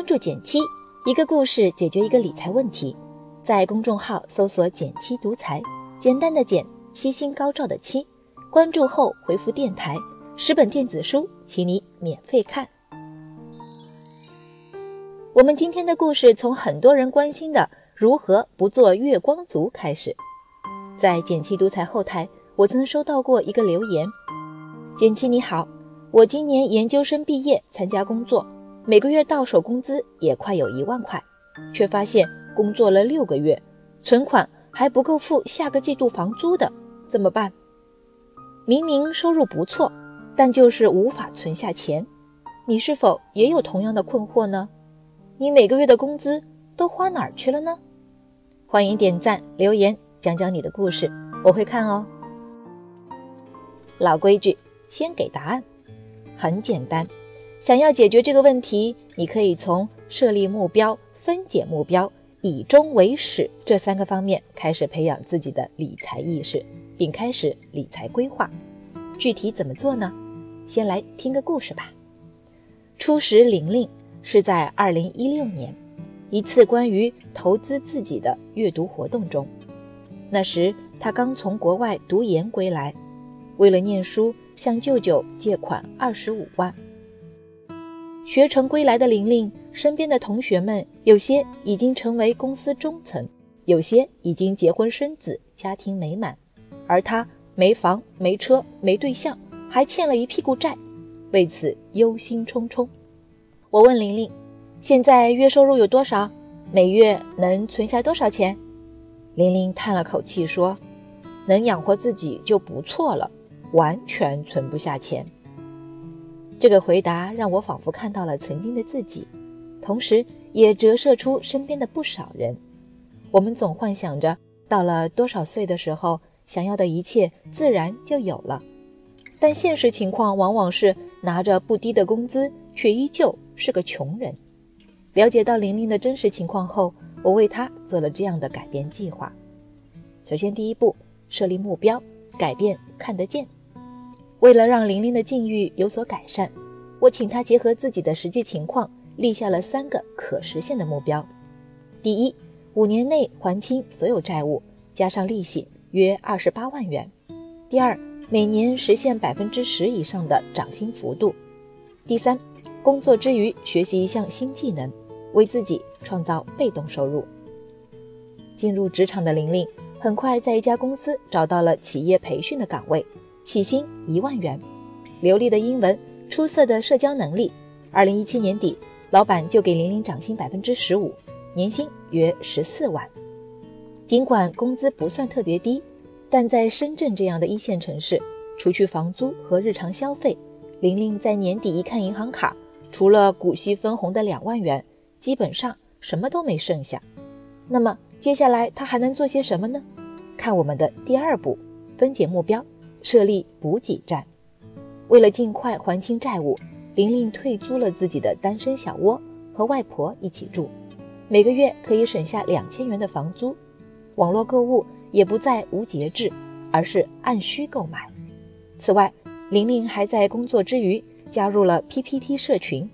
关注简七，一个故事解决一个理财问题。在公众号搜索“简七独裁，简单的简，七星高照的七。关注后回复“电台”，十本电子书，请你免费看。我们今天的故事从很多人关心的如何不做月光族开始。在简七独裁后台，我曾收到过一个留言：“简七你好，我今年研究生毕业，参加工作。”每个月到手工资也快有一万块，却发现工作了六个月，存款还不够付下个季度房租的，怎么办？明明收入不错，但就是无法存下钱。你是否也有同样的困惑呢？你每个月的工资都花哪儿去了呢？欢迎点赞留言，讲讲你的故事，我会看哦。老规矩，先给答案，很简单。想要解决这个问题，你可以从设立目标、分解目标、以终为始这三个方面开始培养自己的理财意识，并开始理财规划。具体怎么做呢？先来听个故事吧。初识玲玲是在二零一六年一次关于投资自己的阅读活动中，那时她刚从国外读研归来，为了念书向舅舅借款二十五万。学成归来的玲玲，身边的同学们有些已经成为公司中层，有些已经结婚生子，家庭美满，而她没房没车没对象，还欠了一屁股债，为此忧心忡忡。我问玲玲，现在月收入有多少？每月能存下多少钱？玲玲叹了口气说：“能养活自己就不错了，完全存不下钱。”这个回答让我仿佛看到了曾经的自己，同时也折射出身边的不少人。我们总幻想着到了多少岁的时候，想要的一切自然就有了，但现实情况往往是拿着不低的工资，却依旧是个穷人。了解到玲玲的真实情况后，我为她做了这样的改变计划。首先，第一步，设立目标，改变看得见。为了让玲玲的境遇有所改善，我请她结合自己的实际情况，立下了三个可实现的目标：第一，五年内还清所有债务，加上利息，约二十八万元；第二，每年实现百分之十以上的涨薪幅度；第三，工作之余学习一项新技能，为自己创造被动收入。进入职场的玲玲，很快在一家公司找到了企业培训的岗位。起薪一万元，流利的英文，出色的社交能力。二零一七年底，老板就给玲玲涨薪百分之十五，年薪约十四万。尽管工资不算特别低，但在深圳这样的一线城市，除去房租和日常消费，玲玲在年底一看银行卡，除了股息分红的两万元，基本上什么都没剩下。那么接下来她还能做些什么呢？看我们的第二步，分解目标。设立补给站，为了尽快还清债务，玲玲退租了自己的单身小窝，和外婆一起住，每个月可以省下两千元的房租。网络购物也不再无节制，而是按需购买。此外，玲玲还在工作之余加入了 PPT 社群，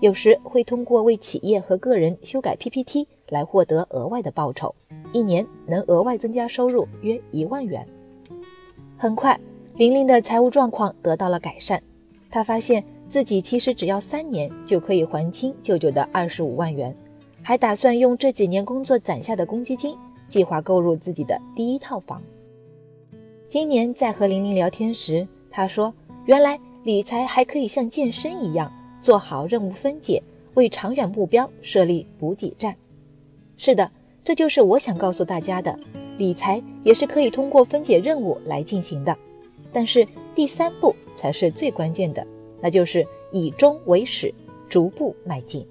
有时会通过为企业和个人修改 PPT 来获得额外的报酬，一年能额外增加收入约一万元。很快。玲玲的财务状况得到了改善，她发现自己其实只要三年就可以还清舅舅的二十五万元，还打算用这几年工作攒下的公积金，计划购入自己的第一套房。今年在和玲玲聊天时，她说：“原来理财还可以像健身一样，做好任务分解，为长远目标设立补给站。”是的，这就是我想告诉大家的，理财也是可以通过分解任务来进行的。但是第三步才是最关键的，那就是以终为始，逐步迈进。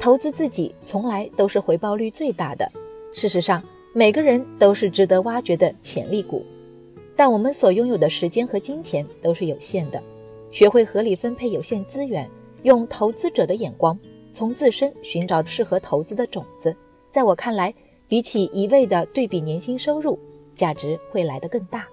投资自己从来都是回报率最大的。事实上，每个人都是值得挖掘的潜力股，但我们所拥有的时间和金钱都是有限的。学会合理分配有限资源，用投资者的眼光，从自身寻找适合投资的种子，在我看来，比起一味的对比年薪收入，价值会来得更大。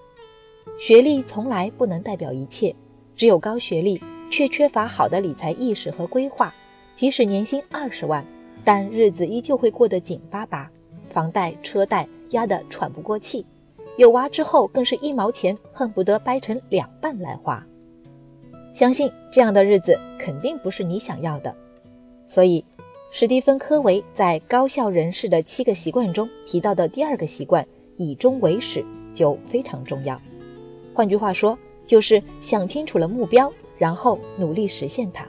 学历从来不能代表一切，只有高学历却缺乏好的理财意识和规划，即使年薪二十万，但日子依旧会过得紧巴巴，房贷车贷压得喘不过气，有娃之后更是一毛钱恨不得掰成两半来花。相信这样的日子肯定不是你想要的，所以，史蒂芬·科维在《高效人士的七个习惯》中提到的第二个习惯“以终为始”就非常重要。换句话说，就是想清楚了目标，然后努力实现它。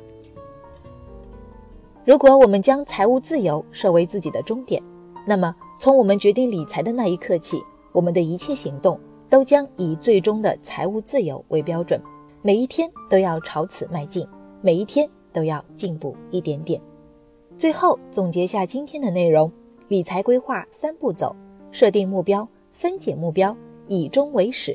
如果我们将财务自由设为自己的终点，那么从我们决定理财的那一刻起，我们的一切行动都将以最终的财务自由为标准，每一天都要朝此迈进，每一天都要进步一点点。最后总结下今天的内容：理财规划三步走，设定目标，分解目标，以终为始。